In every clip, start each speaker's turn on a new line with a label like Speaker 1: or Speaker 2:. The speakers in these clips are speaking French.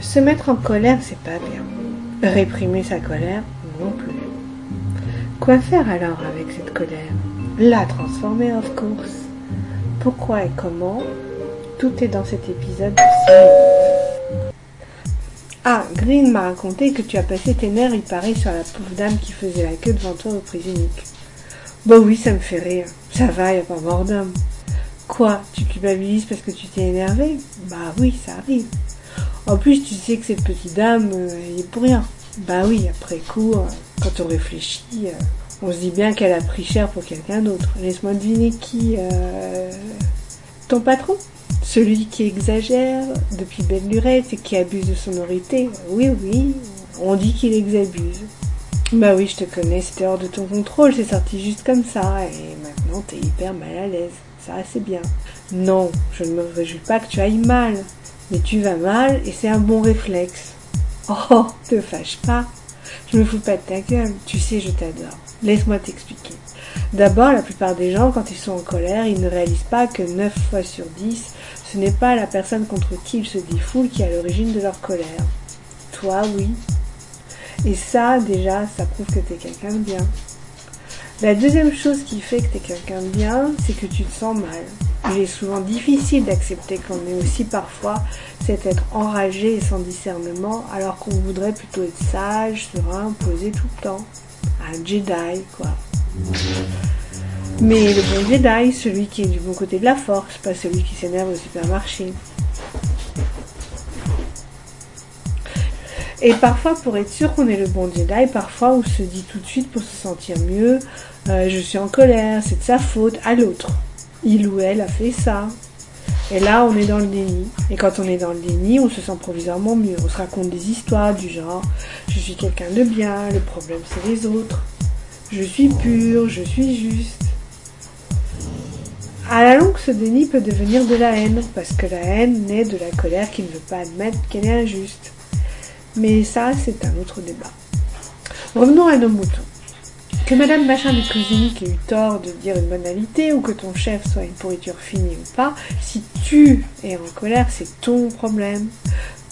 Speaker 1: Se mettre en colère, c'est pas bien. Réprimer sa colère, non plus. Quoi faire alors avec cette colère? La transformer, of course. Pourquoi et comment? Tout est dans cet épisode de Ah, Green m'a raconté que tu as passé tes nerfs, il paraît, sur la pauvre dame qui faisait la queue devant toi au prise unique. Bah oui, ça me fait rire. Ça va, y a pas mort d'homme. Quoi Tu culpabilises parce que tu t'es énervé? Bah oui, ça arrive. En plus, tu sais que cette petite dame, euh, elle est pour rien. Bah oui, après coup, euh, quand on réfléchit, euh, on se dit bien qu'elle a pris cher pour quelqu'un d'autre. Laisse-moi deviner qui. Ton patron? Celui qui exagère depuis belle lurette et qui abuse de son autorité? Oui, oui, on dit qu'il exabuse. Bah oui, je te connais, c'était hors de ton contrôle, c'est sorti juste comme ça, et maintenant t'es hyper mal à l'aise. Ça, c'est bien. Non, je ne me réjouis pas que tu ailles mal, mais tu vas mal et c'est un bon réflexe. Oh, te fâche pas. Je me fous pas de ta gueule, tu sais, je t'adore. Laisse-moi t'expliquer. D'abord, la plupart des gens, quand ils sont en colère, ils ne réalisent pas que 9 fois sur 10, ce n'est pas la personne contre qui ils se défoulent qui est à l'origine de leur colère. Toi, oui. Et ça, déjà, ça prouve que t'es quelqu'un de bien. La deuxième chose qui fait que t'es quelqu'un de bien, c'est que tu te sens mal. Il est souvent difficile d'accepter qu'on est aussi parfois cet être enragé et sans discernement, alors qu'on voudrait plutôt être sage, serein, posé tout le temps. Un Jedi, quoi. Mais le bon Jedi, celui qui est du bon côté de la force, pas celui qui s'énerve au supermarché. Et parfois, pour être sûr qu'on est le bon Jedi, parfois on se dit tout de suite pour se sentir mieux, euh, je suis en colère, c'est de sa faute à l'autre. Il ou elle a fait ça. Et là, on est dans le déni. Et quand on est dans le déni, on se sent provisoirement mieux. On se raconte des histoires du genre, je suis quelqu'un de bien, le problème c'est les autres. Je suis pur, je suis juste. À la longue, ce déni peut devenir de la haine, parce que la haine naît de la colère qui ne veut pas admettre qu'elle est injuste. Mais ça, c'est un autre débat. Revenons à nos moutons. Que Madame Machin de Cuisinique ait eu tort de dire une banalité, ou que ton chef soit une pourriture finie ou pas, si tu es en colère, c'est ton problème.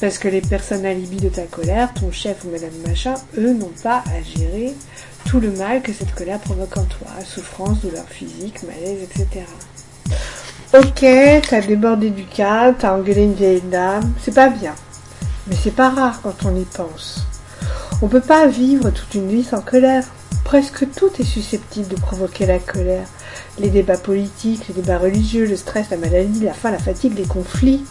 Speaker 1: Parce que les personnes alibi de ta colère, ton chef ou Madame Machin, eux n'ont pas à gérer tout le mal que cette colère provoque en toi. Souffrance, douleur physique, malaise, etc. Ok, t'as débordé du cadre, t'as engueulé une vieille dame, c'est pas bien. Mais c'est pas rare quand on y pense. On peut pas vivre toute une vie sans colère. Presque tout est susceptible de provoquer la colère. Les débats politiques, les débats religieux, le stress, la maladie, la faim, la fatigue, les conflits,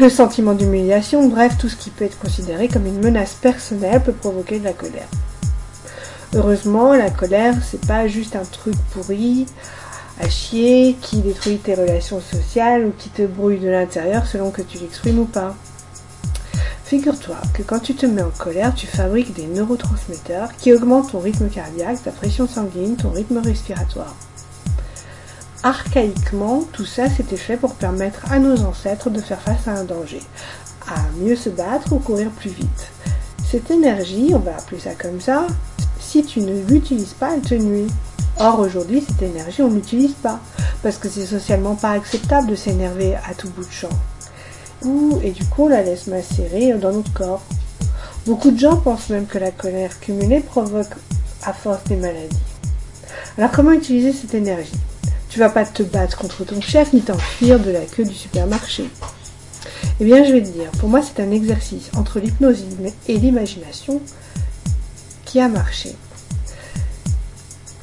Speaker 1: le sentiment d'humiliation, bref, tout ce qui peut être considéré comme une menace personnelle peut provoquer de la colère. Heureusement, la colère, c'est pas juste un truc pourri, à chier, qui détruit tes relations sociales ou qui te brouille de l'intérieur selon que tu l'exprimes ou pas. Figure-toi que quand tu te mets en colère, tu fabriques des neurotransmetteurs qui augmentent ton rythme cardiaque, ta pression sanguine, ton rythme respiratoire. Archaïquement, tout ça s'était fait pour permettre à nos ancêtres de faire face à un danger, à mieux se battre ou courir plus vite. Cette énergie, on va appeler ça comme ça, si tu ne l'utilises pas, elle te nuit. Or aujourd'hui, cette énergie, on ne l'utilise pas, parce que c'est socialement pas acceptable de s'énerver à tout bout de champ et du coup on la laisse macérer dans notre corps. Beaucoup de gens pensent même que la colère cumulée provoque à force des maladies. Alors comment utiliser cette énergie? Tu vas pas te battre contre ton chef ni t'enfuir de la queue du supermarché. Eh bien je vais te dire, pour moi c'est un exercice entre l'hypnose et l'imagination qui a marché.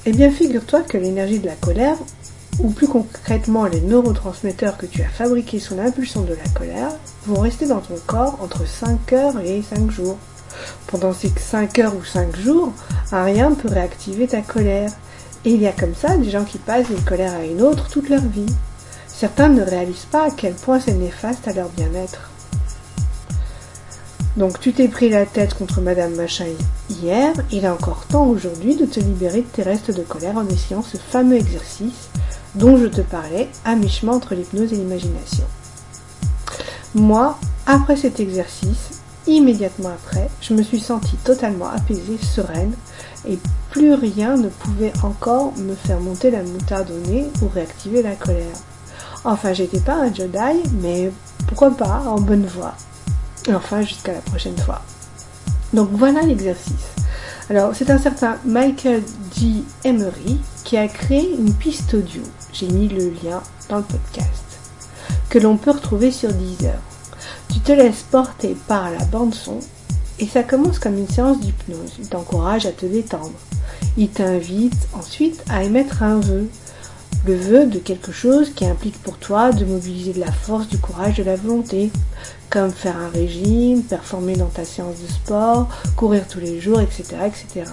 Speaker 1: Eh bien figure-toi que l'énergie de la colère, ou plus concrètement les neurotransmetteurs que tu as fabriqués sous l'impulsion de la colère, vont rester dans ton corps entre 5 heures et 5 jours. Pendant ces 5 heures ou 5 jours, rien ne peut réactiver ta colère. Et il y a comme ça des gens qui passent d'une colère à une autre toute leur vie. Certains ne réalisent pas à quel point c'est néfaste à leur bien-être. Donc tu t'es pris la tête contre Madame Machin hier, il est encore temps aujourd'hui de te libérer de tes restes de colère en essayant ce fameux exercice dont je te parlais à mi-chemin entre l'hypnose et l'imagination. Moi, après cet exercice, immédiatement après, je me suis sentie totalement apaisée, sereine, et plus rien ne pouvait encore me faire monter la moutarde au nez ou réactiver la colère. Enfin, j'étais pas un Jedi, mais pourquoi pas, en bonne voie. Enfin, jusqu'à la prochaine fois. Donc voilà l'exercice. Alors, c'est un certain Michael G. Emery qui a créé une piste audio. J'ai mis le lien dans le podcast. Que l'on peut retrouver sur Deezer. Tu te laisses porter par la bande son et ça commence comme une séance d'hypnose. Il t'encourage à te détendre. Il t'invite ensuite à émettre un vœu. Le vœu de quelque chose qui implique pour toi de mobiliser de la force, du courage, de la volonté, comme faire un régime, performer dans ta séance de sport, courir tous les jours, etc. etc.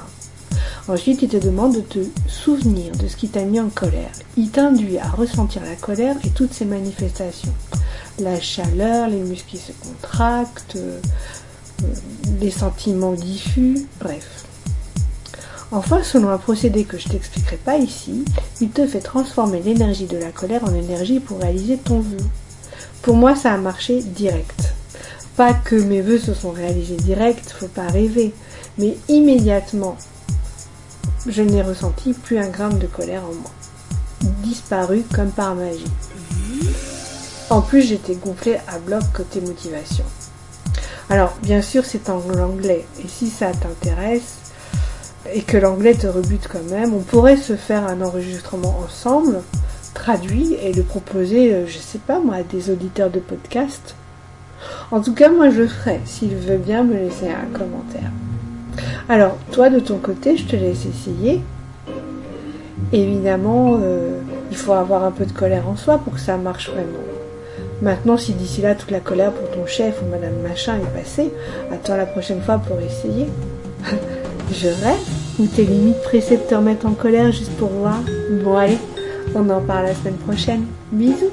Speaker 1: Ensuite, il te demande de te souvenir de ce qui t'a mis en colère. Il t'induit à ressentir la colère et toutes ses manifestations. La chaleur, les muscles qui se contractent, les sentiments diffus, bref. Enfin, selon un procédé que je t'expliquerai pas ici, il te fait transformer l'énergie de la colère en énergie pour réaliser ton vœu. Pour moi, ça a marché direct. Pas que mes vœux se sont réalisés direct, faut pas rêver, mais immédiatement, je n'ai ressenti plus un gramme de colère en moi. Disparu comme par magie. En plus, j'étais gonflée à bloc côté motivation. Alors, bien sûr, c'est en anglais. Et si ça t'intéresse et que l'anglais te rebute quand même, on pourrait se faire un enregistrement ensemble, traduit et le proposer, euh, je sais pas moi, à des auditeurs de podcast. En tout cas, moi je le ferai, s'il veut bien me laisser un commentaire. Alors, toi de ton côté, je te laisse essayer. Évidemment, euh, il faut avoir un peu de colère en soi pour que ça marche vraiment. Maintenant, si d'ici là toute la colère pour ton chef ou madame machin est passée, attends la prochaine fois pour essayer. Je rêve Ou tes limites pressées de te remettre en colère juste pour voir Bon allez, on en parle la semaine prochaine. Bisous